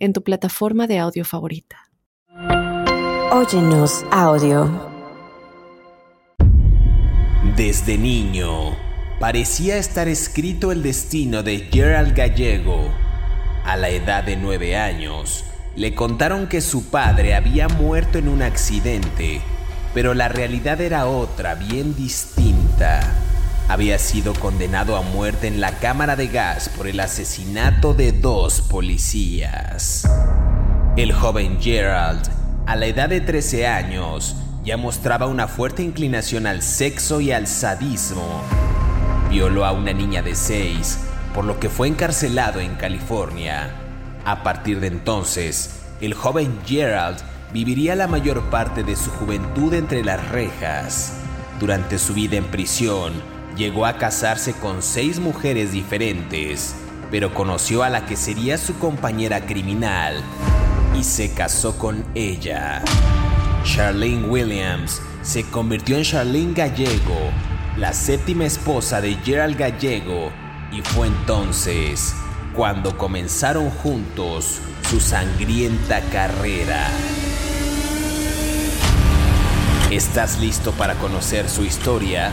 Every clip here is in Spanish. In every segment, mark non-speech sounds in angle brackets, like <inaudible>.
en tu plataforma de audio favorita. Óyenos audio. Desde niño, parecía estar escrito el destino de Gerald Gallego. A la edad de nueve años, le contaron que su padre había muerto en un accidente, pero la realidad era otra, bien distinta había sido condenado a muerte en la cámara de gas por el asesinato de dos policías. El joven Gerald, a la edad de 13 años, ya mostraba una fuerte inclinación al sexo y al sadismo. Violó a una niña de 6, por lo que fue encarcelado en California. A partir de entonces, el joven Gerald viviría la mayor parte de su juventud entre las rejas. Durante su vida en prisión, Llegó a casarse con seis mujeres diferentes, pero conoció a la que sería su compañera criminal y se casó con ella. Charlene Williams se convirtió en Charlene Gallego, la séptima esposa de Gerald Gallego, y fue entonces cuando comenzaron juntos su sangrienta carrera. ¿Estás listo para conocer su historia?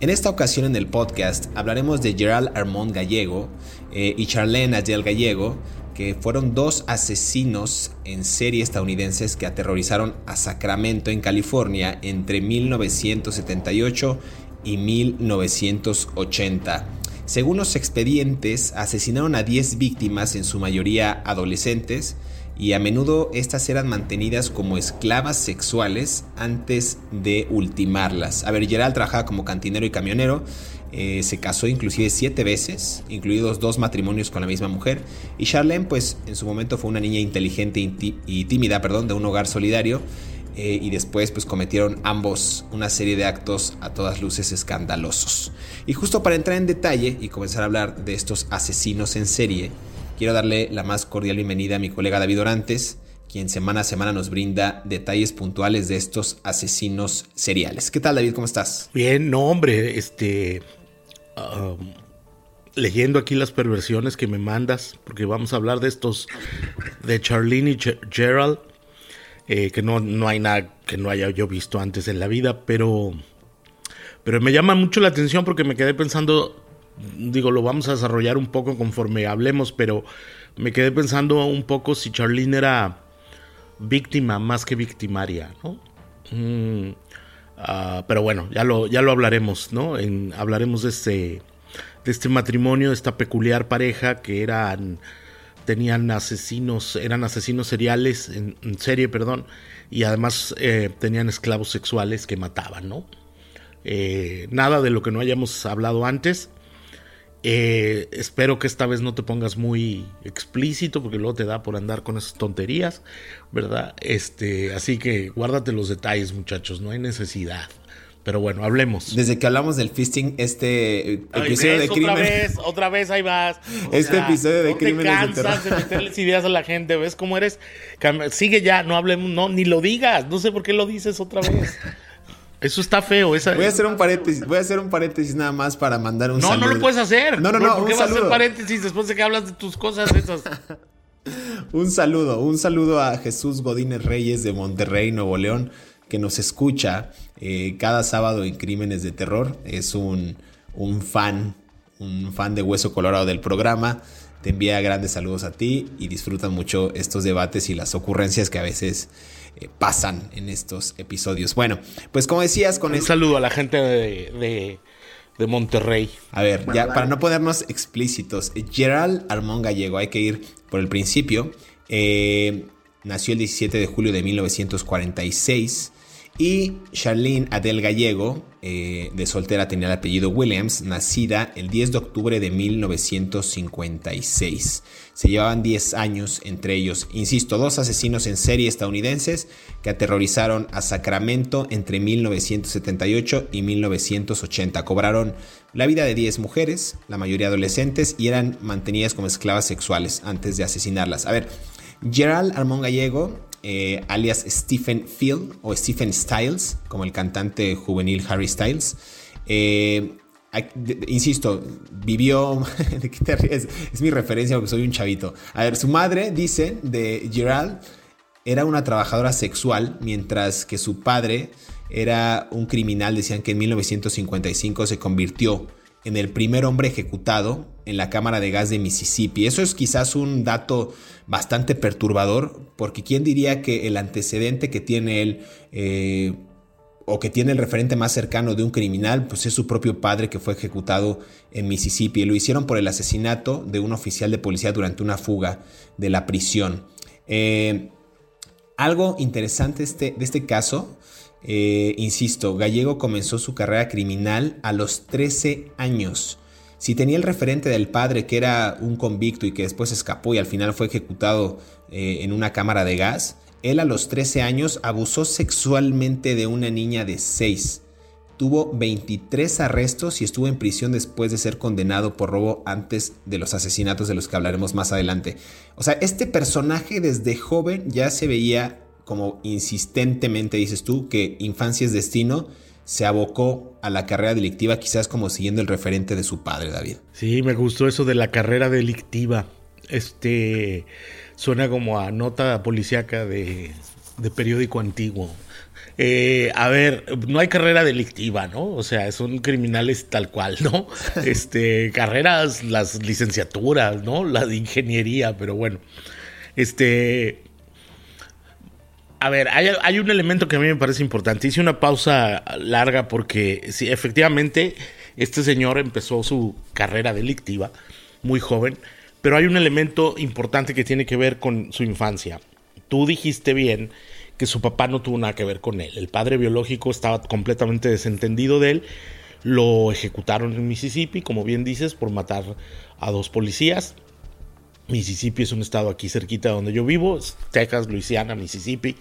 En esta ocasión en el podcast hablaremos de Gerald Armand Gallego eh, y Charlene Adele Gallego, que fueron dos asesinos en serie estadounidenses que aterrorizaron a Sacramento, en California, entre 1978 y 1980. Según los expedientes, asesinaron a 10 víctimas, en su mayoría adolescentes, y a menudo estas eran mantenidas como esclavas sexuales antes de ultimarlas. A ver, Gerald trabajaba como cantinero y camionero, eh, se casó inclusive siete veces, incluidos dos matrimonios con la misma mujer, y Charlene pues en su momento fue una niña inteligente y tímida, perdón, de un hogar solidario, eh, y después pues cometieron ambos una serie de actos a todas luces escandalosos. Y justo para entrar en detalle y comenzar a hablar de estos asesinos en serie, Quiero darle la más cordial bienvenida a mi colega David Orantes, quien semana a semana nos brinda detalles puntuales de estos asesinos seriales. ¿Qué tal, David? ¿Cómo estás? Bien, no, hombre, este. leyendo aquí las perversiones que me mandas, porque vamos a hablar de estos. de Charlene y Gerald, eh, que no, no hay nada que no haya yo visto antes en la vida, pero. Pero me llama mucho la atención porque me quedé pensando digo, lo vamos a desarrollar un poco conforme hablemos, pero me quedé pensando un poco si Charlene era víctima más que victimaria, ¿no? Mm, ah, pero bueno, ya lo, ya lo hablaremos, ¿no? hablaremos de este, de este matrimonio, de esta peculiar pareja que eran, tenían asesinos, eran asesinos seriales, en, serie, perdón, y además eh, tenían esclavos sexuales que mataban, ¿no? Eh, nada de lo que no hayamos hablado antes. Eh, espero que esta vez no te pongas muy explícito porque luego te da por andar con esas tonterías, ¿verdad? Este, así que guárdate los detalles, muchachos, no hay necesidad. Pero bueno, hablemos. Desde que hablamos del fisting, este episodio de crimen. Otra vez, otra vez, ahí vas. <laughs> este episodio de crimen. Te cansas de, meterles ideas a la gente, ¿ves cómo eres? Sigue ya, no hablemos, no, ni lo digas. No sé por qué lo dices otra vez. <laughs> Eso está feo. Esa... Voy a hacer un paréntesis. Voy a hacer un paréntesis nada más para mandar un no, saludo. No, no lo puedes hacer. No, no, no. ¿Por qué vas a hacer paréntesis después de que hablas de tus cosas esas? <laughs> un saludo. Un saludo a Jesús Godínez Reyes de Monterrey, Nuevo León, que nos escucha eh, cada sábado en Crímenes de Terror. Es un, un fan, un fan de Hueso Colorado del programa. te envía grandes saludos a ti y disfrutan mucho estos debates y las ocurrencias que a veces eh, pasan en estos episodios. Bueno, pues como decías con... Un saludo a la gente de, de, Monterrey. A ver, ya para no ponernos explícitos, Gerald Armón Gallego, hay que ir por el principio. Eh, nació el 17 de julio de 1946 y Charlene Adele Gallego, eh, de soltera, tenía el apellido Williams, nacida el 10 de octubre de 1956. Se llevaban 10 años entre ellos. Insisto, dos asesinos en serie estadounidenses que aterrorizaron a Sacramento entre 1978 y 1980. Cobraron la vida de 10 mujeres, la mayoría adolescentes, y eran mantenidas como esclavas sexuales antes de asesinarlas. A ver, Gerald Armón Gallego eh, alias Stephen Field o Stephen Styles, como el cantante juvenil Harry Styles. Eh, insisto, vivió. <laughs> Es mi referencia porque soy un chavito. A ver, su madre, dice, de Gerald, era una trabajadora sexual, mientras que su padre era un criminal. Decían que en 1955 se convirtió en el primer hombre ejecutado en la cámara de gas de Mississippi. Eso es quizás un dato bastante perturbador, porque ¿quién diría que el antecedente que tiene él, eh, o que tiene el referente más cercano de un criminal, pues es su propio padre que fue ejecutado en Mississippi. Lo hicieron por el asesinato de un oficial de policía durante una fuga de la prisión. Eh, algo interesante este, de este caso eh, insisto, Gallego comenzó su carrera criminal a los 13 años. Si tenía el referente del padre que era un convicto y que después escapó y al final fue ejecutado eh, en una cámara de gas, él a los 13 años abusó sexualmente de una niña de 6. Tuvo 23 arrestos y estuvo en prisión después de ser condenado por robo antes de los asesinatos de los que hablaremos más adelante. O sea, este personaje desde joven ya se veía como insistentemente dices tú, que Infancia es Destino se abocó a la carrera delictiva, quizás como siguiendo el referente de su padre, David. Sí, me gustó eso de la carrera delictiva. Este suena como a nota policíaca de, periódico antiguo. Eh, a ver, no hay carrera delictiva, ¿no? O sea, son criminales tal cual, ¿no? <laughs> Este, carreras, las licenciaturas, ¿no? La de ingeniería, pero bueno. Este, a ver, hay, un elemento que a mí me parece importante. Hice una pausa larga porque sí, efectivamente este señor empezó su carrera delictiva muy joven, pero hay un elemento importante que tiene que ver con su infancia. Tú dijiste bien que su papá no tuvo nada que ver con él. El padre biológico estaba completamente desentendido de él. Lo ejecutaron en Mississippi, como bien dices, por matar a dos policías. Mississippi es un estado aquí cerquita donde yo vivo, Texas, Louisiana, Mississippi,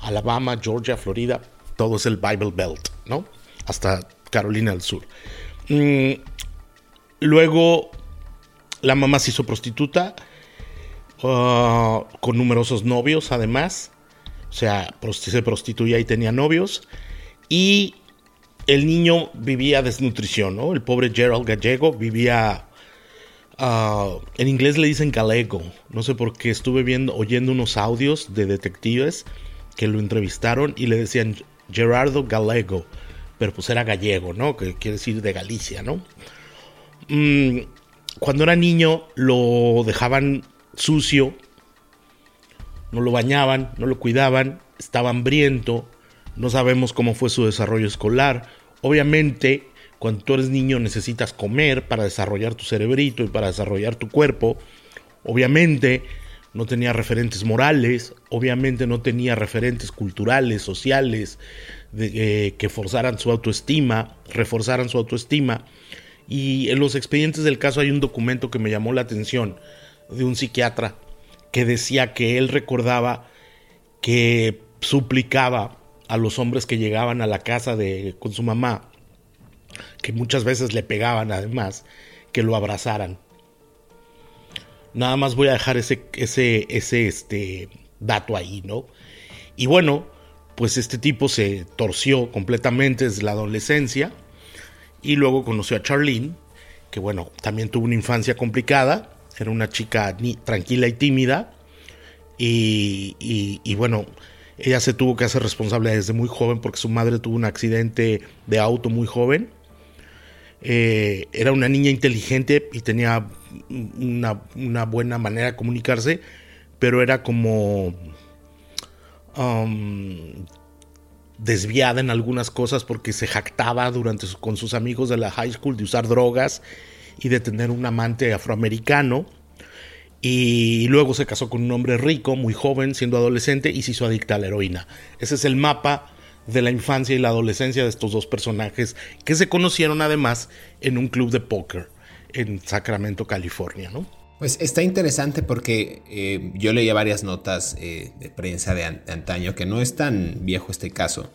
Alabama, Georgia, Florida, todo es el Bible Belt, ¿no? Hasta Carolina del Sur. Mm, luego, la mamá se hizo prostituta, uh, con numerosos novios además, o sea, se prostituía y tenía novios, y el niño vivía desnutrición, ¿no? El pobre Gerald Gallego vivía Ah, en inglés le dicen galego. No sé por qué estuve viendo, oyendo unos audios de detectives que lo entrevistaron y le decían Gerardo Galego, pero pues era gallego, ¿no? Que quiere decir de Galicia, ¿no? Mm, cuando era niño lo dejaban sucio, no lo bañaban, no lo cuidaban, estaba hambriento, no sabemos cómo fue su desarrollo escolar. Obviamente cuando tú eres niño necesitas comer para desarrollar tu cerebrito y para desarrollar tu cuerpo. Obviamente no tenía referentes morales, obviamente no tenía referentes culturales, sociales, eh, que forzaran su autoestima, reforzaran su autoestima. Y en los expedientes del caso hay un documento que me llamó la atención de un psiquiatra que decía que él recordaba que suplicaba a los hombres que llegaban a la casa de, con su mamá que muchas veces le pegaban además, que lo abrazaran. Nada más voy a dejar ese, ese, ese este, dato ahí, ¿no? Y bueno, pues este tipo se torció completamente desde la adolescencia y luego conoció a Charlene, que bueno, también tuvo una infancia complicada, era una chica tranquila y tímida y, y bueno, ella se tuvo que hacer responsable desde muy joven porque su madre tuvo un accidente de auto muy joven Eh, era una niña inteligente y tenía una, buena manera de comunicarse, pero era como um, desviada en algunas cosas porque se jactaba durante con sus amigos de la high school de usar drogas y de tener un amante afroamericano. Y luego se casó con un hombre rico, muy joven, siendo adolescente, y se hizo adicta a la heroína. Ese es el mapa de la infancia y la adolescencia de estos dos personajes que se conocieron además en un club de póker en Sacramento, California, ¿no? Pues está interesante porque eh, yo leía varias notas eh, de prensa de, antaño, que no es tan viejo este caso,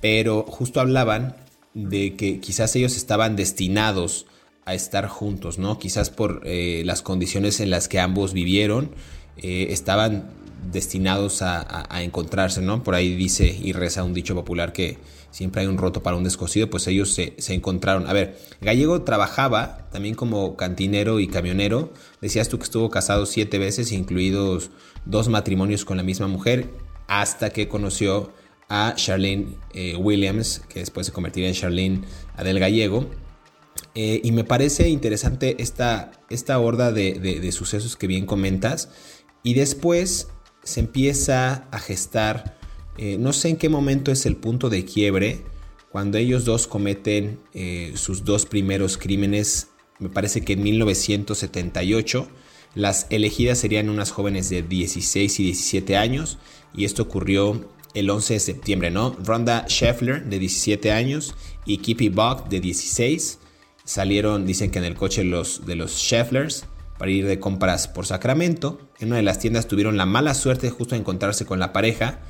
pero justo hablaban de que quizás ellos estaban destinados a estar juntos, ¿no? Quizás por eh, las condiciones en las que ambos vivieron, estaban destinados a, encontrarse, ¿no? Por ahí dice y reza un dicho popular que siempre hay un roto para un descosido, pues ellos se, encontraron. A ver, Gallego trabajaba también como cantinero y camionero. Decías tú que estuvo casado siete veces, incluidos dos matrimonios con la misma mujer, hasta que conoció a Charlene eh, Williams, que después se convertiría en Charlene Adel Gallego. Eh, y me parece interesante esta, esta horda de, de sucesos que bien comentas. Y después se empieza a gestar, eh, no sé en qué momento es el punto de quiebre, cuando ellos dos cometen eh, sus dos primeros crímenes, me parece que en 1978, las elegidas serían unas jóvenes de 16 y 17 años, y esto ocurrió el 11 de septiembre, ¿no? Rhonda Scheffler, de 17 años, y Kippy Buck, de 16, salieron, dicen que en el coche los, de los Schefflers, para ir de compras por Sacramento. En una de las tiendas tuvieron la mala suerte de justo encontrarse con la pareja.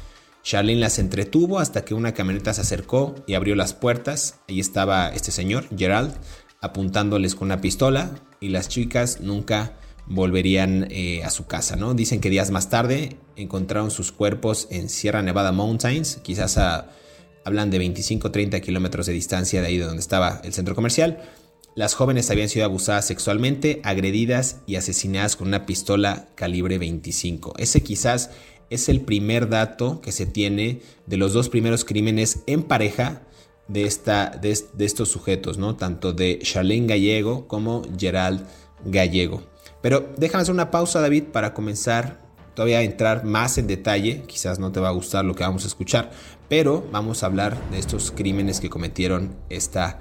Charlene las entretuvo hasta que una camioneta se acercó y abrió las puertas. Ahí estaba este señor, Gerald, apuntándoles con una pistola y las chicas nunca volverían eh, a su casa, ¿no? Dicen que días más tarde encontraron sus cuerpos en Sierra Nevada Mountains, quizás hablan de 25-30 kilómetros de distancia de ahí de donde estaba el centro comercial. Las jóvenes habían sido abusadas sexualmente, agredidas y asesinadas con una pistola calibre 25. Ese quizás es el primer dato que se tiene de los dos primeros crímenes en pareja de, esta, de, estos sujetos, ¿no? Tanto de Charlene Gallego como Gerald Gallego. Pero déjame hacer una pausa, David, para comenzar todavía a entrar más en detalle. Quizás no te va a gustar lo que vamos a escuchar, pero vamos a hablar de estos crímenes que cometieron esta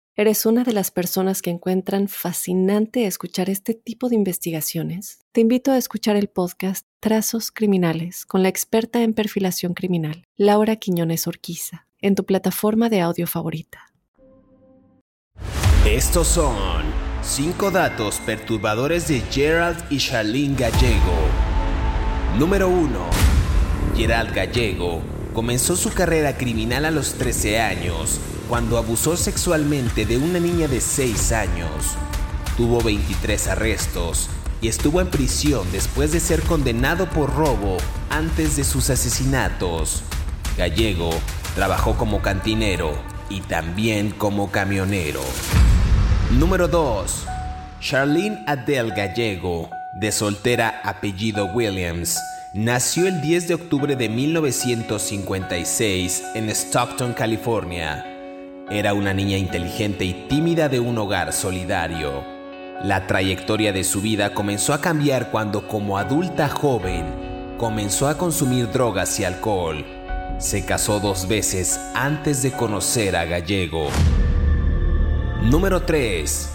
¿Eres una de las personas que encuentran fascinante escuchar este tipo de investigaciones? Te invito a escuchar el podcast Trazos Criminales con la experta en perfilación criminal, Laura Quiñones Orquiza, en tu plataforma de audio favorita. Estos son cinco datos perturbadores de Gerald y Charlene Gallego. Número 1. Gerald Gallego comenzó su carrera criminal a los 13 años cuando abusó sexualmente de una niña de 6 años. Tuvo 23 arrestos y estuvo en prisión después de ser condenado por robo antes de sus asesinatos. Gallego trabajó como cantinero y también como camionero. Número 2. Charlene Adele Gallego, de soltera apellido Williams, nació el 10 de octubre de 1956 en Stockton, California. Era una niña inteligente y tímida de un hogar solidario. La trayectoria de su vida comenzó a cambiar cuando como adulta joven comenzó a consumir drogas y alcohol. Se casó dos veces antes de conocer a Gallego. Número 3.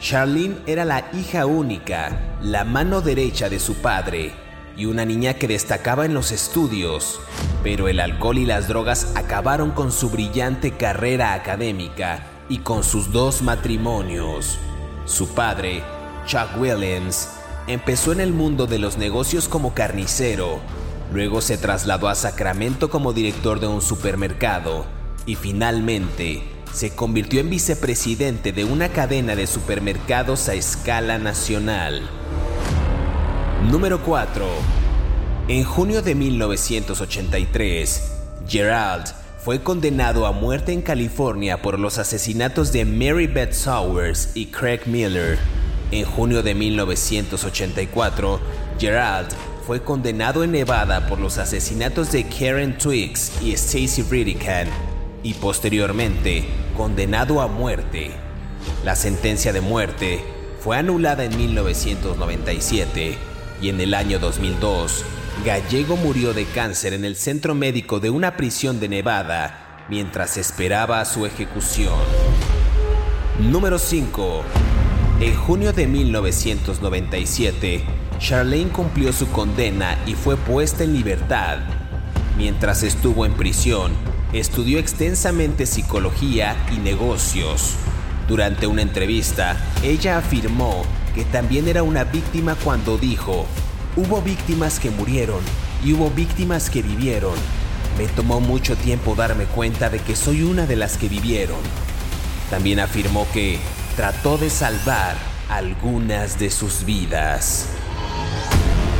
Charlene era la hija única, la mano derecha de su padre y una niña que destacaba en los estudios, pero el alcohol y las drogas acabaron con su brillante carrera académica y con sus dos matrimonios. Su padre, Chuck Williams, empezó en el mundo de los negocios como carnicero, luego se trasladó a Sacramento como director de un supermercado y finalmente se convirtió en vicepresidente de una cadena de supermercados a escala nacional. Número 4. En junio de 1983, Gerald fue condenado a muerte en California por los asesinatos de Mary Beth Sowers y Craig Miller. En junio de 1984, Gerald fue condenado en Nevada por los asesinatos de Karen Twiggs y Stacy Riddican y posteriormente condenado a muerte. La sentencia de muerte fue anulada en 1997 y en el año 2002 Gallego murió de cáncer en el centro médico de una prisión de Nevada mientras esperaba su ejecución. Número 5. En junio de 1997, Charlene cumplió su condena y fue puesta en libertad. Mientras estuvo en prisión, estudió extensamente psicología y negocios. Durante una entrevista, ella afirmó que también era una víctima cuando dijo, hubo víctimas que murieron y hubo víctimas que vivieron. Me tomó mucho tiempo darme cuenta de que soy una de las que vivieron. También afirmó que trató de salvar algunas de sus vidas.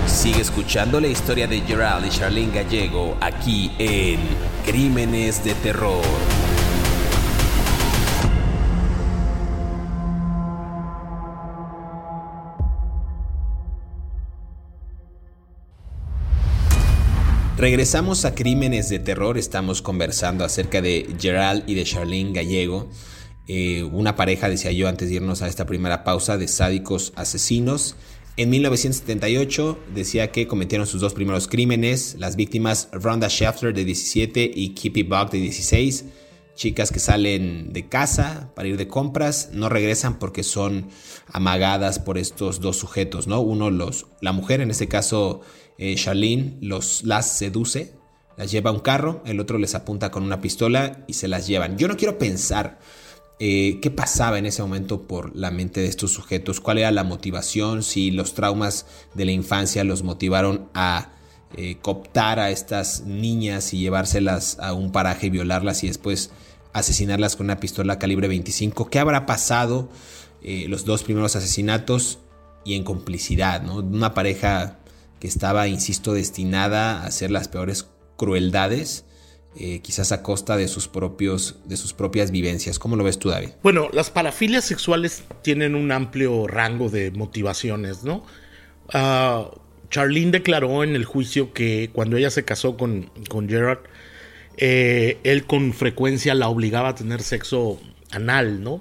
Sigue escuchando la historia de Gerald y Charlene Gallego aquí en Crímenes de Terror. Regresamos a Crímenes de Terror, estamos conversando acerca de Gerald y de Charlene Gallego, eh, una pareja, decía yo antes de irnos a esta primera pausa, de sádicos asesinos. En 1978 decía que cometieron sus dos primeros crímenes, las víctimas Rhonda Schafter de 17 y Kippy Buck de 16, chicas que salen de casa para ir de compras, no regresan porque son amagadas por estos dos sujetos, ¿no? Uno los la mujer en este caso eh, Charlene los, las seduce, las lleva a un carro, el otro les apunta con una pistola y se las llevan. Yo no quiero pensar eh, qué pasaba en ese momento por la mente de estos sujetos, cuál era la motivación, si los traumas de la infancia los motivaron a eh, cooptar a estas niñas y llevárselas a un paraje y violarlas y después asesinarlas con una pistola calibre 25. ¿Qué habrá pasado los dos primeros asesinatos y en complicidad? ¿no? Una pareja que estaba, insisto, destinada a hacer las peores crueldades, eh, quizás a costa de sus, propios, de sus propias vivencias. ¿Cómo lo ves tú, David? Bueno, las parafilias sexuales tienen un amplio rango de motivaciones, ¿no? Uh, Charlene declaró en el juicio que cuando ella se casó con, con Gerard, eh, él con frecuencia la obligaba a tener sexo anal, ¿no?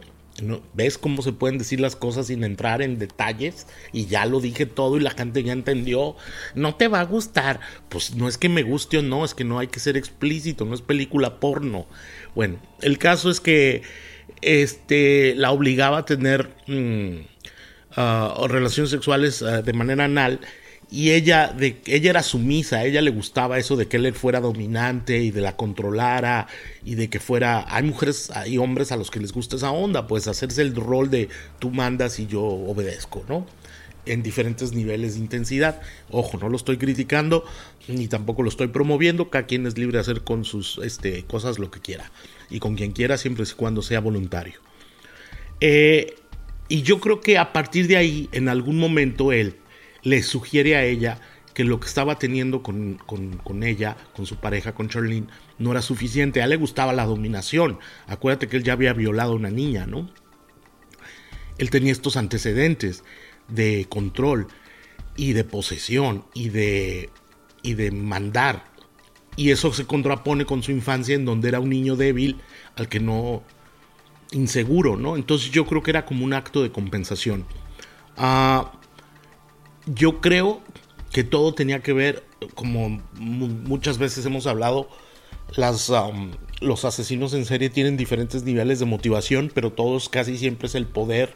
¿Ves cómo se pueden decir las cosas sin entrar en detalles? Y ya lo dije todo y la gente ya entendió. No te va a gustar. Pues no es que me guste o no, es que no hay que ser explícito, no es película porno. Bueno, el caso es que este, la obligaba a tener mm, ah, relaciones sexuales ah, de manera anal y ella, de, ella era sumisa, a ella le gustaba eso de que él fuera dominante y de la controlara y de que fuera, hay mujeres, hay hombres a los que les gusta esa onda, pues hacerse el rol de tú mandas y yo obedezco, ¿no? En diferentes niveles de intensidad. Ojo, no lo estoy criticando ni tampoco lo estoy promoviendo, cada quien es libre de hacer con sus este, cosas lo que quiera y con quien quiera siempre y cuando sea voluntario. Eh, y yo creo que a partir de ahí, en algún momento él le sugiere a ella que lo que estaba teniendo con, ella, con su pareja, con Charlene, no era suficiente. A él le gustaba la dominación. Acuérdate que él ya había violado a una niña, ¿no? Él tenía estos antecedentes de control y de posesión y de, y de mandar. Y eso se contrapone con su infancia en donde era un niño débil al que no inseguro, ¿no? Entonces yo creo que era como un acto de compensación. Ah yo creo que todo tenía que ver, como muchas veces hemos hablado, las, um, los asesinos en serie tienen diferentes niveles de motivación, pero todos casi siempre es el poder,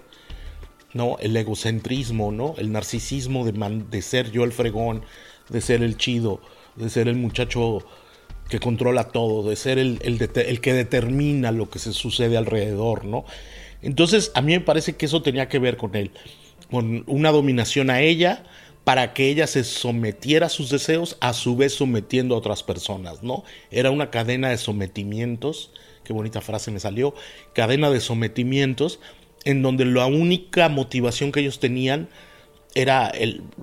¿no? El egocentrismo, ¿no? El narcisismo de, de ser yo el fregón, de ser el chido, de ser el muchacho que controla todo, de ser el, el, el que determina lo que se sucede alrededor, ¿no? Entonces, a mí me parece que eso tenía que ver con él con una dominación a ella, para que ella se sometiera a sus deseos, a su vez sometiendo a otras personas, ¿no? Era una cadena de sometimientos, qué bonita frase me salió, cadena de sometimientos, en donde la única motivación que ellos tenían era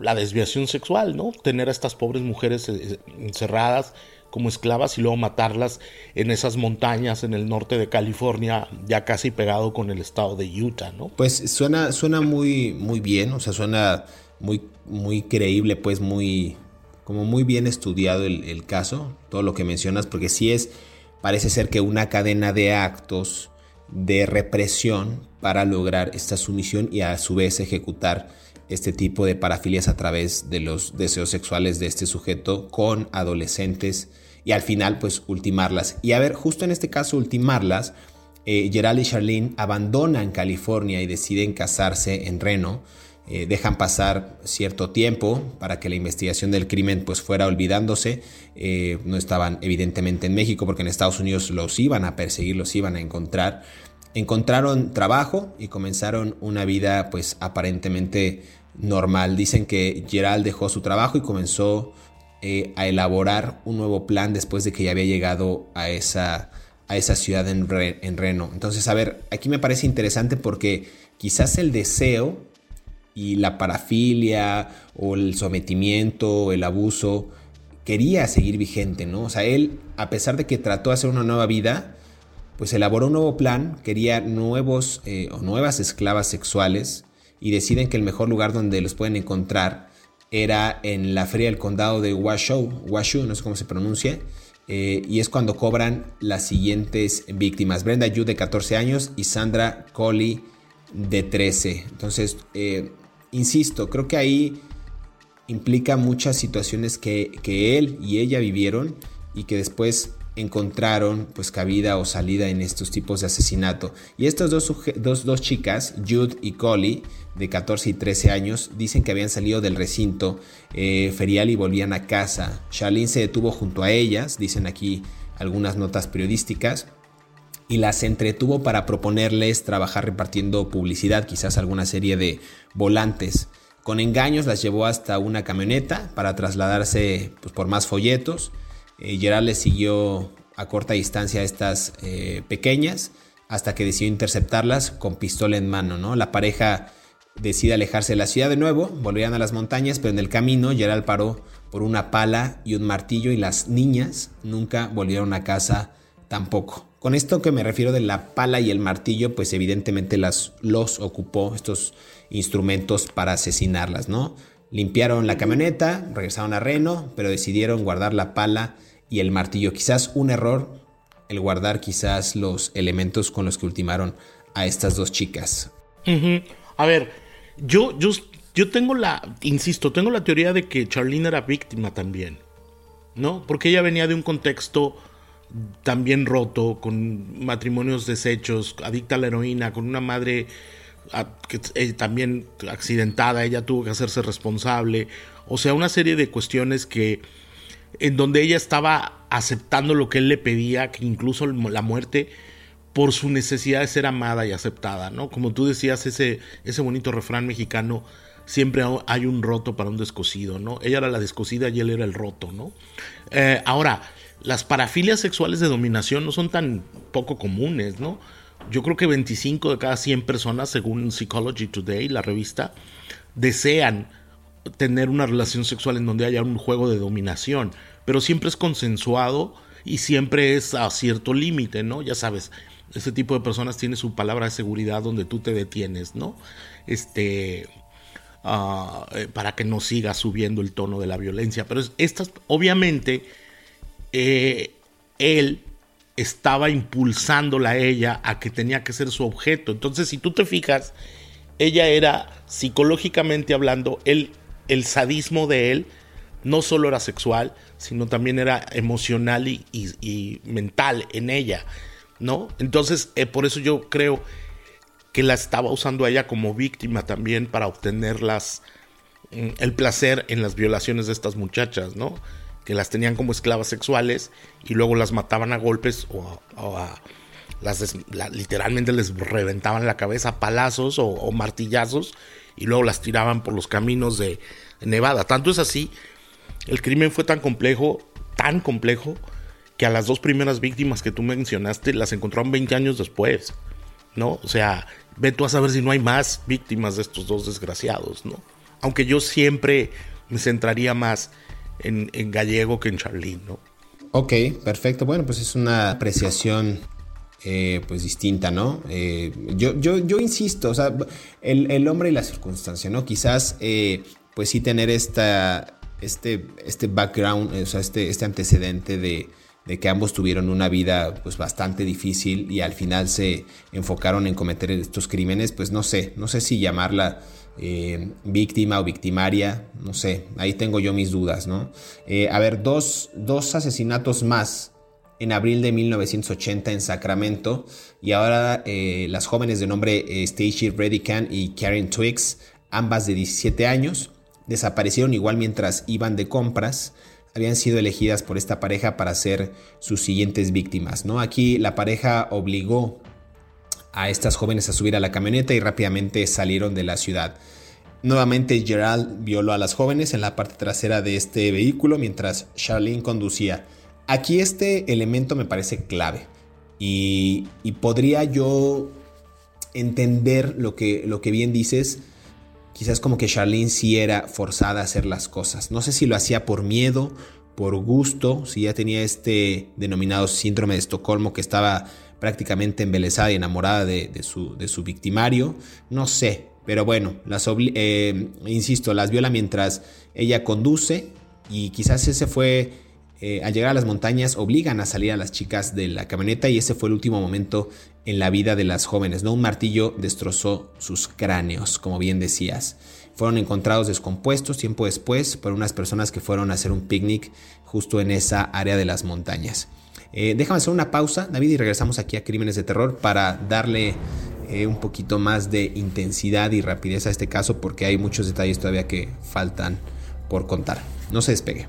la desviación sexual, ¿no? Tener a estas pobres mujeres eh, encerradas como esclavas y luego matarlas en esas montañas en el norte de California, ya casi pegado con el estado de Utah, ¿no? Pues suena, suena muy, muy bien, o sea, suena muy, muy creíble, pues muy, como muy bien estudiado el, caso, todo lo que mencionas, porque sí es, parece ser que una cadena de actos de represión para lograr esta sumisión y a su vez ejecutar este tipo de parafilias a través de los deseos sexuales de este sujeto con adolescentes y al final pues ultimarlas. Y a ver, justo en este caso ultimarlas, eh, Gerald y Charlene abandonan California y deciden casarse en Reno. Eh, dejan pasar cierto tiempo para que la investigación del crimen pues fuera olvidándose. Eh, no estaban evidentemente en México porque en Estados Unidos los iban a perseguir, los iban a encontrar. Encontraron trabajo y comenzaron una vida pues aparentemente normal. Dicen que Gerald dejó su trabajo y comenzó eh, a elaborar un nuevo plan después de que ya había llegado a esa, a esa ciudad en, en Reno. Entonces, a ver, aquí me parece interesante porque quizás el deseo y la parafilia o el sometimiento, el abuso, quería seguir vigente, ¿no? O sea, él, a pesar de que trató de hacer una nueva vida, pues elaboró un nuevo plan, quería nuevos eh, o nuevas esclavas sexuales y deciden que el mejor lugar donde los pueden encontrar era en la feria del condado de Washoe, no sé cómo se pronuncia, eh, y es cuando cobran las siguientes víctimas, Brenda Yu de 14 años y Sandra Colley de 13. Entonces, eh, insisto, creo que ahí implica muchas situaciones que, que él y ella vivieron y que después encontraron pues cabida o salida en estos tipos de asesinato. Y estas dos, dos, chicas, Jude y Collie, de 14 y 13 años, dicen que habían salido del recinto eh, ferial y volvían a casa. Charlene se detuvo junto a ellas, dicen aquí algunas notas periodísticas, y las entretuvo para proponerles trabajar repartiendo publicidad, quizás alguna serie de volantes. Con engaños las llevó hasta una camioneta para trasladarse pues, por más folletos eh, Gerard le siguió a corta distancia a estas eh, pequeñas hasta que decidió interceptarlas con pistola en mano. ¿no? La pareja decide alejarse de la ciudad de nuevo, volvían a las montañas, pero en el camino Gerald paró por una pala y un martillo y las niñas nunca volvieron a casa tampoco. Con esto que me refiero de la pala y el martillo, pues evidentemente las, los ocupó estos instrumentos para asesinarlas, ¿no? Limpiaron la camioneta, regresaron a Reno, pero decidieron guardar la pala y el martillo. Quizás un error el guardar quizás los elementos con los que ultimaron a estas dos chicas. A ver, yo, yo, yo tengo la, insisto, tengo la teoría de que Charlene era víctima también, ¿no? Porque ella venía de un contexto también roto, con matrimonios deshechos, adicta a la heroína, con una madre que, eh, también accidentada, ella tuvo que hacerse responsable, o sea, una serie de cuestiones que en donde ella estaba aceptando lo que él le pedía, que incluso la muerte, por su necesidad de ser amada y aceptada, ¿no? Como tú decías, ese, ese bonito refrán mexicano, siempre hay un roto para un descosido, ¿no? Ella era la descosida y él era el roto, ¿no? Eh, ahora, las parafilias sexuales de dominación no son tan poco comunes, ¿no? Yo creo que 25 de cada 100 personas, según Psychology Today, la revista, desean tener una relación sexual en donde haya un juego de dominación, pero siempre es consensuado y siempre es a cierto límite, ¿no? Ya sabes, ese tipo de personas tiene su palabra de seguridad donde tú te detienes, ¿no? Este, ah, eh, para que no siga subiendo el tono de la violencia. Pero estas, obviamente, eh, él estaba impulsándola a ella a que tenía que ser su objeto. Entonces, si tú te fijas, ella era psicológicamente hablando, él el sadismo de él no solo era sexual, sino también era emocional y, mental en ella, ¿no? Entonces, eh, por eso yo creo que la estaba usando a ella como víctima también para obtener las, mm, el placer en las violaciones de estas muchachas, ¿no? Que las tenían como esclavas sexuales y luego las mataban a golpes o, a, las literalmente les reventaban la cabeza a palazos o martillazos y luego las tiraban por los caminos de, Nevada. Tanto es así, el crimen fue tan complejo, tan complejo, que a las dos primeras víctimas que tú mencionaste las encontraron 20 años después, ¿no? O sea, ve tú a saber si no hay más víctimas de estos dos desgraciados, ¿no? Aunque yo siempre me centraría más en, Gallego que en Charlene, ¿no? Ok, perfecto. Bueno, pues es una apreciación eh, pues distinta, ¿no? Eh, yo, yo, insisto, o sea, el, hombre y la circunstancia, ¿no? Quizás, eh, pues sí tener esta, este, este background, o sea, este, este antecedente de, de que ambos tuvieron una vida pues bastante difícil y al final se enfocaron en cometer estos crímenes, pues no sé, no sé si llamarla eh, víctima o victimaria, no sé, ahí tengo yo mis dudas, ¿no? Eh, a ver, dos, dos asesinatos más en abril de 1980 en Sacramento y ahora eh, las jóvenes de nombre Stacy Redican y Karen Twix, ambas de 17 años, desaparecieron igual mientras iban de compras habían sido elegidas por esta pareja para ser sus siguientes víctimas. ¿no? Aquí la pareja obligó a estas jóvenes a subir a la camioneta y rápidamente salieron de la ciudad. Nuevamente Gerald violó a las jóvenes en la parte trasera de este vehículo mientras Charlene conducía. Aquí este elemento me parece clave y, podría yo entender lo que, lo que bien dices. Quizás como que Charlene sí era forzada a hacer las cosas. No sé si lo hacía por miedo, por gusto, si ya tenía este denominado síndrome de Estocolmo que estaba prácticamente embelesada y enamorada de, su, de su, victimario. No sé, pero bueno, las eh, insisto, las viola mientras ella conduce y quizás ese fue, eh, al llegar a las montañas, obligan a salir a las chicas de la camioneta y ese fue el último momento en la vida de las jóvenes. No un martillo destrozó sus cráneos, como bien decías. Fueron encontrados descompuestos tiempo después por unas personas que fueron a hacer un picnic justo en esa área de las montañas. Eh, déjame hacer una pausa, David, y regresamos aquí a Crímenes de Terror para darle eh, un poquito más de intensidad y rapidez a este caso porque hay muchos detalles todavía que faltan por contar. No se despegue.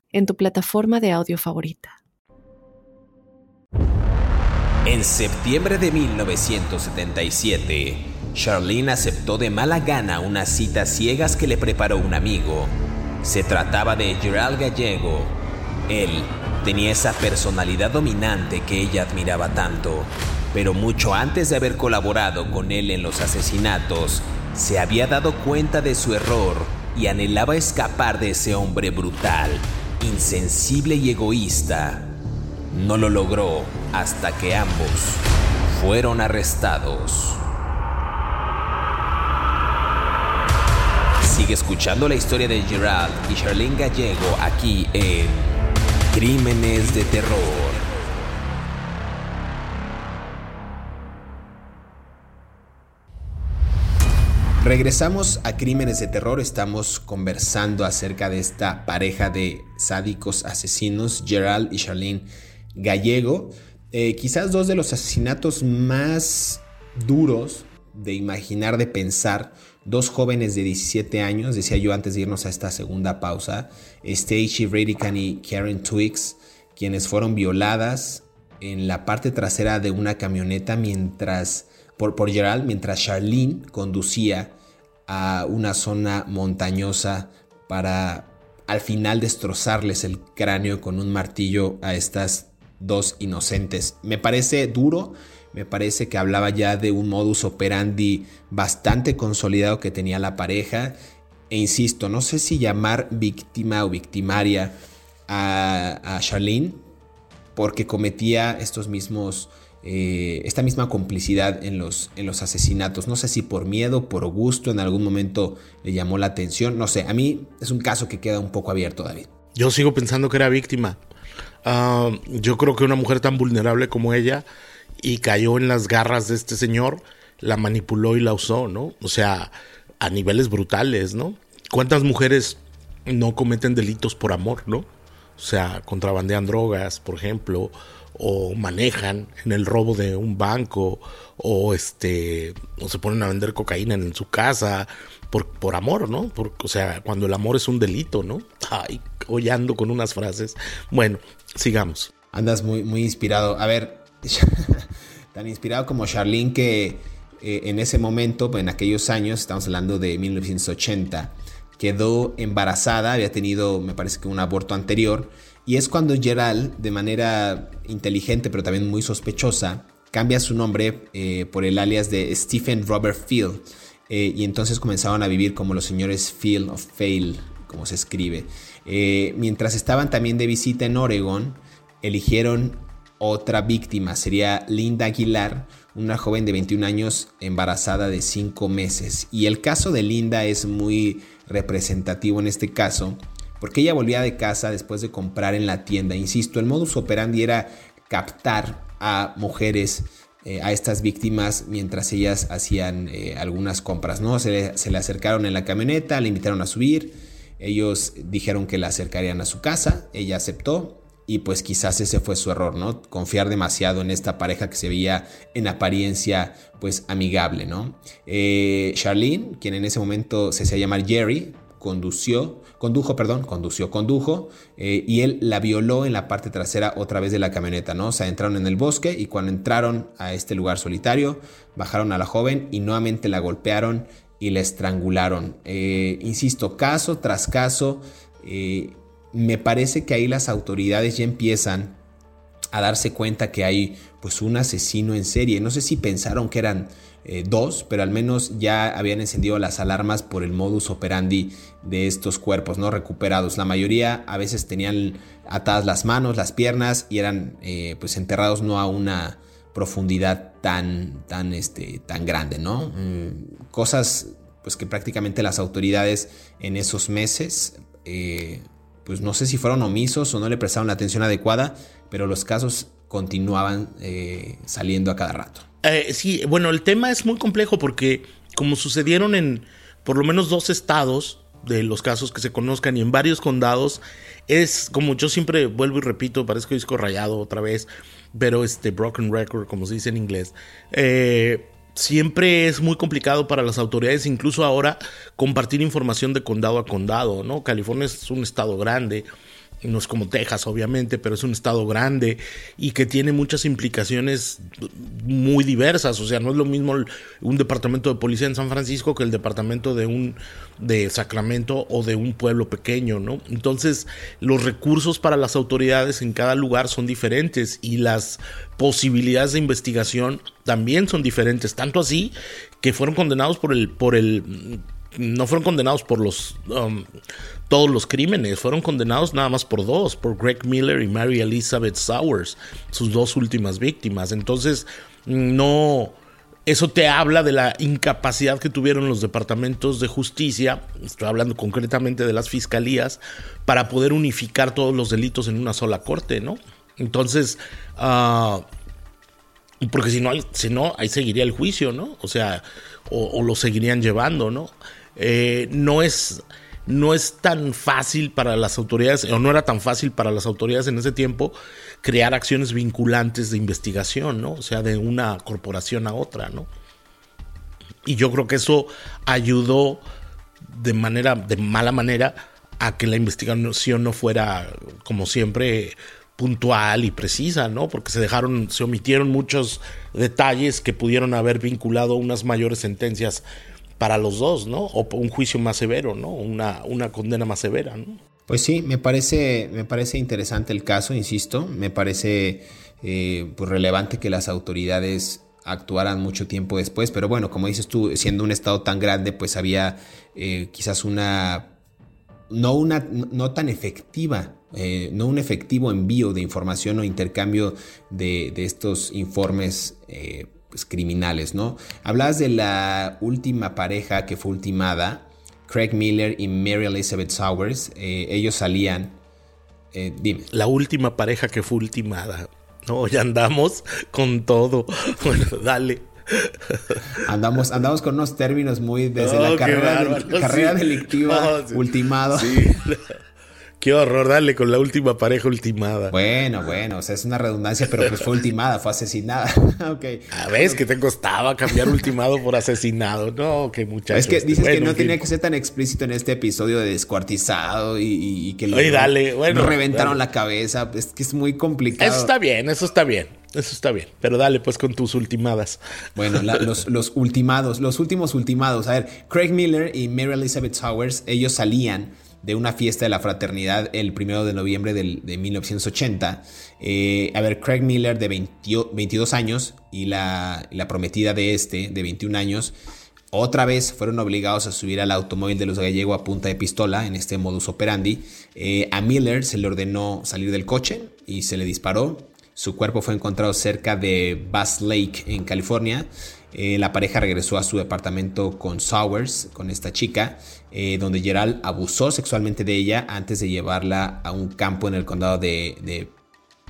en tu plataforma de audio favorita. En septiembre de 1977, Charlene aceptó de mala gana unas citas ciegas que le preparó un amigo. Se trataba de Gerald Gallego. Él tenía esa personalidad dominante que ella admiraba tanto, pero mucho antes de haber colaborado con él en los asesinatos, se había dado cuenta de su error y anhelaba escapar de ese hombre brutal, insensible y egoísta. No lo logró hasta que ambos fueron arrestados. Sigue escuchando la historia de Gerald y Charlene Gallego aquí en Crímenes de Terror. Regresamos a Crímenes de Terror, estamos conversando acerca de esta pareja de sádicos asesinos, Gerald y Charlene Gallego. Eh, quizás dos de los asesinatos más duros de imaginar, de pensar, dos jóvenes de 17 años, decía yo antes de irnos a esta segunda pausa, Stacey Radican y Karen Twix, quienes fueron violadas en la parte trasera de una camioneta mientras, por, por Gerald, mientras Charlene conducía a una zona montañosa para al final destrozarles el cráneo con un martillo a estas dos inocentes. Me parece duro, me parece que hablaba ya de un modus operandi bastante consolidado que tenía la pareja. E insisto, no sé si llamar víctima o victimaria a, Charlene, porque cometía estos mismos, eh, esta misma complicidad en los, en los asesinatos. No sé si por miedo, por gusto, en algún momento le llamó la atención. No sé, a mí es un caso que queda un poco abierto, David. Yo sigo pensando que era víctima. Ah, yo creo que una mujer tan vulnerable como ella y cayó en las garras de este señor, la manipuló y la usó, ¿no? O sea, a niveles brutales, ¿no? ¿Cuántas mujeres no cometen delitos por amor, ¿no? O sea, contrabandean drogas, por ejemplo, o manejan en el robo de un banco, o este, o se ponen a vender cocaína en su casa, por, por amor, ¿no? Por, o sea, cuando el amor es un delito, ¿no? Ay, hollando con unas frases. Bueno, sigamos. Andas muy, muy inspirado. A ver, <laughs> tan inspirado como Charlene que eh, en ese momento, en aquellos años, estamos hablando de 1980, quedó embarazada, había tenido, me parece que un aborto anterior, y es cuando Gerald, de manera inteligente pero también muy sospechosa, cambia su nombre eh, por el alias de Stephen Robert Field, eh, y entonces comenzaron a vivir como los señores Field of Fail, como se escribe. Eh, mientras estaban también de visita en Oregon, eligieron otra víctima, sería Linda Aguilar, una joven de 21 años embarazada de 5 meses. Y el caso de Linda es muy representativo en este caso, porque ella volvía de casa después de comprar en la tienda. Insisto, el modus operandi era captar a mujeres, eh, a estas víctimas, mientras ellas hacían eh, algunas compras. ¿no? Se le, acercaron en la camioneta, le invitaron a subir. Ellos dijeron que la acercarían a su casa, ella aceptó, y pues quizás ese fue su error, ¿no? Confiar demasiado en esta pareja que se veía en apariencia pues amigable, ¿no? Eh, Charlene, quien en ese momento se hacía llamar Jerry, condució, condujo, perdón, condució, condujo, eh, y él la violó en la parte trasera otra vez de la camioneta, ¿no? O sea, entraron en el bosque y cuando entraron a este lugar solitario, bajaron a la joven y nuevamente la golpearon y la estrangularon. Eh, insisto, caso tras caso, me parece que ahí las autoridades ya empiezan a darse cuenta que hay pues un asesino en serie. No sé si pensaron que eran eh, dos, pero al menos ya habían encendido las alarmas por el modus operandi de estos cuerpos no recuperados. La mayoría a veces tenían atadas las manos, las piernas y eran eh, pues enterrados no a una profundidad tan tan este tan grande, ¿no? Mm, cosas pues que prácticamente las autoridades en esos meses eh, pues no sé si fueron omisos o no le prestaron la atención adecuada, pero los casos continuaban eh, saliendo a cada rato. Eh, sí, bueno, el tema es muy complejo porque como sucedieron en por lo menos dos estados de los casos que se conozcan y en varios condados, es como yo siempre vuelvo y repito, parezco disco rayado otra vez, pero este broken record, como se dice en inglés, eh, siempre es muy complicado para las autoridades, incluso ahora, compartir información de condado a condado, ¿no? California es un estado grande, no es como Texas, obviamente, pero es un estado grande y que tiene muchas implicaciones muy diversas. O sea, no es lo mismo un departamento de policía en San Francisco que el departamento de un de Sacramento o de un pueblo pequeño, ¿no? Entonces, los recursos para las autoridades en cada lugar son diferentes y las posibilidades de investigación también son diferentes. Tanto así que fueron condenados por el por el no fueron condenados por los um, todos los crímenes, fueron condenados nada más por dos, por Greg Miller y Mary Elizabeth Sowers, sus dos últimas víctimas. Entonces, no eso te habla de la incapacidad que tuvieron los departamentos de justicia, estoy hablando concretamente de las fiscalías, para poder unificar todos los delitos en una sola corte, ¿no? Entonces, uh, porque si no, si no, ahí seguiría el juicio, ¿no? O sea, o lo seguirían llevando, ¿no? Eh, no es no es tan fácil para las autoridades, o no era tan fácil para las autoridades en ese tiempo, crear acciones vinculantes de investigación, ¿no? O sea, de una corporación a otra, ¿no? Y yo creo que eso ayudó de manera, de mala manera, a que la investigación no fuera, como siempre, puntual y precisa, ¿no? Porque se dejaron, se omitieron muchos detalles que pudieron haber vinculado unas mayores sentencias para los dos, ¿no? O un juicio más severo, ¿no? Una, una condena más severa, ¿no? Pues sí, me parece, me parece interesante el caso, insisto, me parece eh, pues relevante que las autoridades actuaran mucho tiempo después, pero bueno, como dices tú, siendo un estado tan grande, pues había eh, quizás una, no una, no tan efectiva, eh, no un efectivo envío de información o intercambio de, de estos informes pues, criminales, ¿no? Hablas de la última pareja que fue ultimada, Craig Miller y Mary Elizabeth Sowers. Eh, ellos salían. Eh, dime. La última pareja que fue ultimada. No, ya andamos con todo. <laughs> Bueno, dale. andamos, andamos con unos términos muy desde la carrera, carrera delictiva, ultimado. <laughs> Qué horror, dale con la última pareja ultimada. Bueno, bueno, o sea, es una redundancia, pero pues fue ultimada, fue asesinada. <laughs> ok. A ver, que te costaba cambiar ultimado por asesinado. No, que muchachos. Es que dices que no tenía que ser tan explícito en este episodio de descuartizado y, que le dale, bueno, reventaron la cabeza. Es que es muy complicado. Eso está bien, eso está bien. Eso está bien. Pero dale pues con tus ultimadas. Bueno, <laughs> los, los ultimados, los últimos ultimados. A ver, Craig Miller y Mary Elizabeth Towers, ellos salían de una fiesta de la fraternidad el primero de noviembre de 1980. Eh, a ver, Craig Miller de 22 años y la, prometida de este de 21 años otra vez fueron obligados a subir al automóvil de los gallegos a punta de pistola en este modus operandi. Eh, a Miller se le ordenó salir del coche y se le disparó. Su cuerpo fue encontrado cerca de Bass Lake en California. Eh, la pareja regresó a su departamento con Sowers, con esta chica, eh, donde Gerald abusó sexualmente de ella antes de llevarla a un campo en el condado de,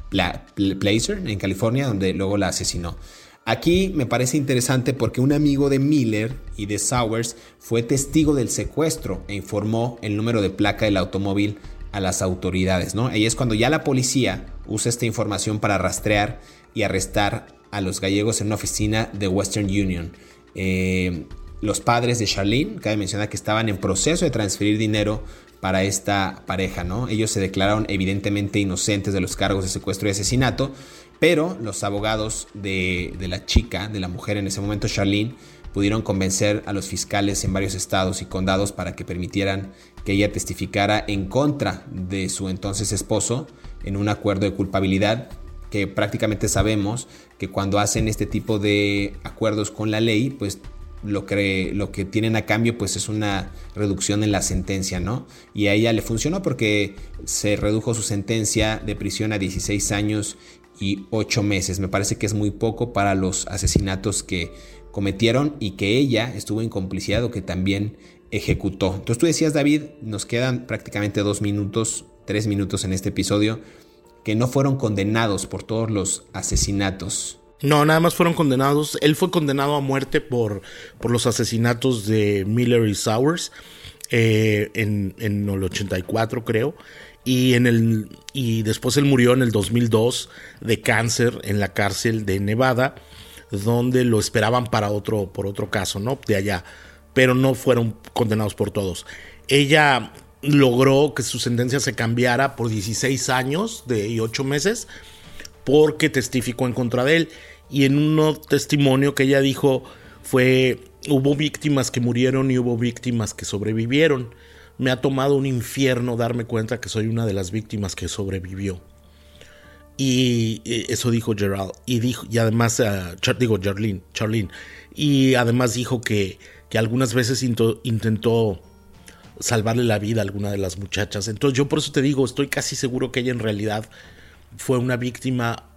Placer, en California, donde luego la asesinó. Aquí me parece interesante porque un amigo de Miller y de Sowers fue testigo del secuestro e informó el número de placa del automóvil a las autoridades, ¿no? Ahí es cuando ya la policía usa esta información para rastrear y arrestar a los gallegos en una oficina de Western Union. Eh, los padres de Charlene, cabe mencionar que estaban en proceso de transferir dinero para esta pareja, ¿no? Ellos se declararon evidentemente inocentes de los cargos de secuestro y asesinato, pero los abogados de, la chica, de la mujer en ese momento, Charlene, pudieron convencer a los fiscales en varios estados y condados para que permitieran que ella testificara en contra de su entonces esposo en un acuerdo de culpabilidad que prácticamente sabemos que cuando hacen este tipo de acuerdos con la ley, pues lo que, lo que tienen a cambio pues es una reducción en la sentencia, ¿no? Y a ella le funcionó porque se redujo su sentencia de prisión a 16 años y 8 meses. Me parece que es muy poco para los asesinatos que cometieron y que ella estuvo en complicidad o que también ejecutó. Entonces tú decías, David, nos quedan prácticamente dos minutos, tres minutos en este episodio, que no fueron condenados por todos los asesinatos. No, nada más fueron condenados. Él fue condenado a muerte por, por los asesinatos de Miller y Sowers eh, en, en el 84, creo. Y, en el, y después él murió en el 2002 de cáncer en la cárcel de Nevada donde lo esperaban para otro, por otro caso, ¿no? De allá, pero no fueron condenados por todos. Ella logró que su sentencia se cambiara por 16 años de, y 8 meses porque testificó en contra de él. Y en un testimonio que ella dijo fue, hubo víctimas que murieron y hubo víctimas que sobrevivieron. Me ha tomado un infierno darme cuenta que soy una de las víctimas que sobrevivió. Y eso dijo Gerald. Y, dijo, y además, uh, digo, Charlene, Charlene. Y además dijo que, que algunas veces intentó salvarle la vida a alguna de las muchachas. Entonces yo por eso te digo, estoy casi seguro que ella en realidad fue una víctima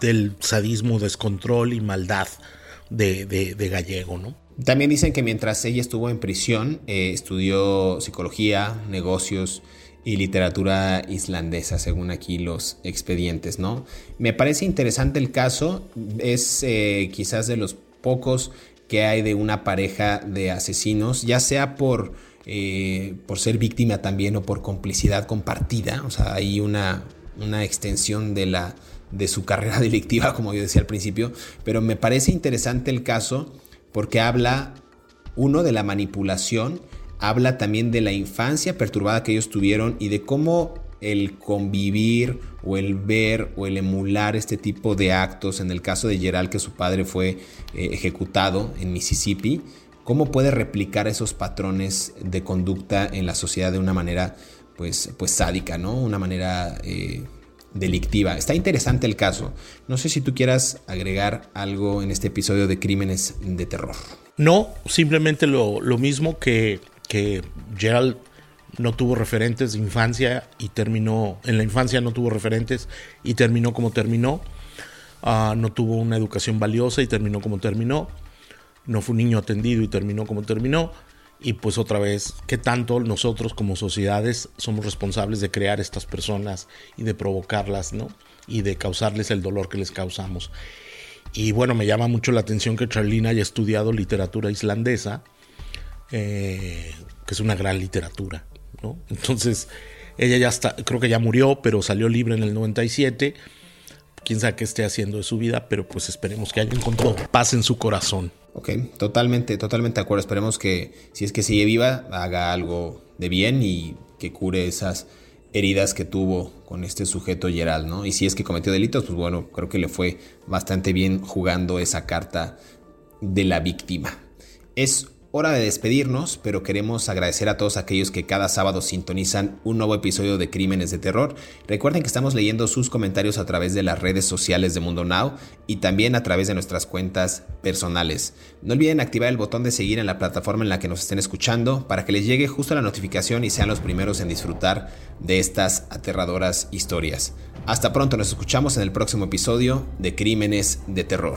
del sadismo, descontrol y maldad de, de, Gallego, ¿no? También dicen que mientras ella estuvo en prisión, eh, estudió psicología, negocios y literatura islandesa, según aquí los expedientes, ¿no? Me parece interesante el caso, es eh, quizás de los pocos que hay de una pareja de asesinos, ya sea por, eh, por ser víctima también o por complicidad compartida, o sea, hay una, una extensión de, la, de su carrera <laughs> delictiva, como yo decía al principio, pero me parece interesante el caso porque habla, uno, de la manipulación, habla también de la infancia perturbada que ellos tuvieron y de cómo el convivir o el ver o el emular este tipo de actos, en el caso de Gerald que su padre fue eh, ejecutado en Mississippi, cómo puede replicar esos patrones de conducta en la sociedad de una manera pues, pues sádica, ¿no? Una manera eh, delictiva. Está interesante el caso. No sé si tú quieras agregar algo en este episodio de Crímenes de Terror. No, simplemente lo, lo mismo que que Gerald no tuvo referentes de infancia y terminó, en la infancia no tuvo referentes y terminó como terminó. Ah, no tuvo una educación valiosa y terminó como terminó. No fue un niño atendido y terminó como terminó. Y pues otra vez, ¿qué tanto nosotros como sociedades somos responsables de crear estas personas y de provocarlas, ¿no? Y de causarles el dolor que les causamos. Y bueno, me llama mucho la atención que Charlene haya estudiado literatura islandesa, eh, que es una gran literatura. ¿no? Entonces, ella ya está, creo que ya murió, pero salió libre en el 97. Quién sabe qué esté haciendo de su vida, pero pues esperemos que haya encontrado paz en su corazón. Ok, totalmente, totalmente de acuerdo. Esperemos que si es que sigue viva, haga algo de bien y que cure esas heridas que tuvo con este sujeto Gerald, ¿no? Y si es que cometió delitos, pues bueno, creo que le fue bastante bien jugando esa carta de la víctima. Es Hora de despedirnos, pero queremos agradecer a todos aquellos que cada sábado sintonizan un nuevo episodio de Crímenes de Terror. Recuerden que estamos leyendo sus comentarios a través de las redes sociales de Mundo Now y también a través de nuestras cuentas personales. No olviden activar el botón de seguir en la plataforma en la que nos estén escuchando para que les llegue justo la notificación y sean los primeros en disfrutar de estas aterradoras historias. Hasta pronto, nos escuchamos en el próximo episodio de Crímenes de Terror.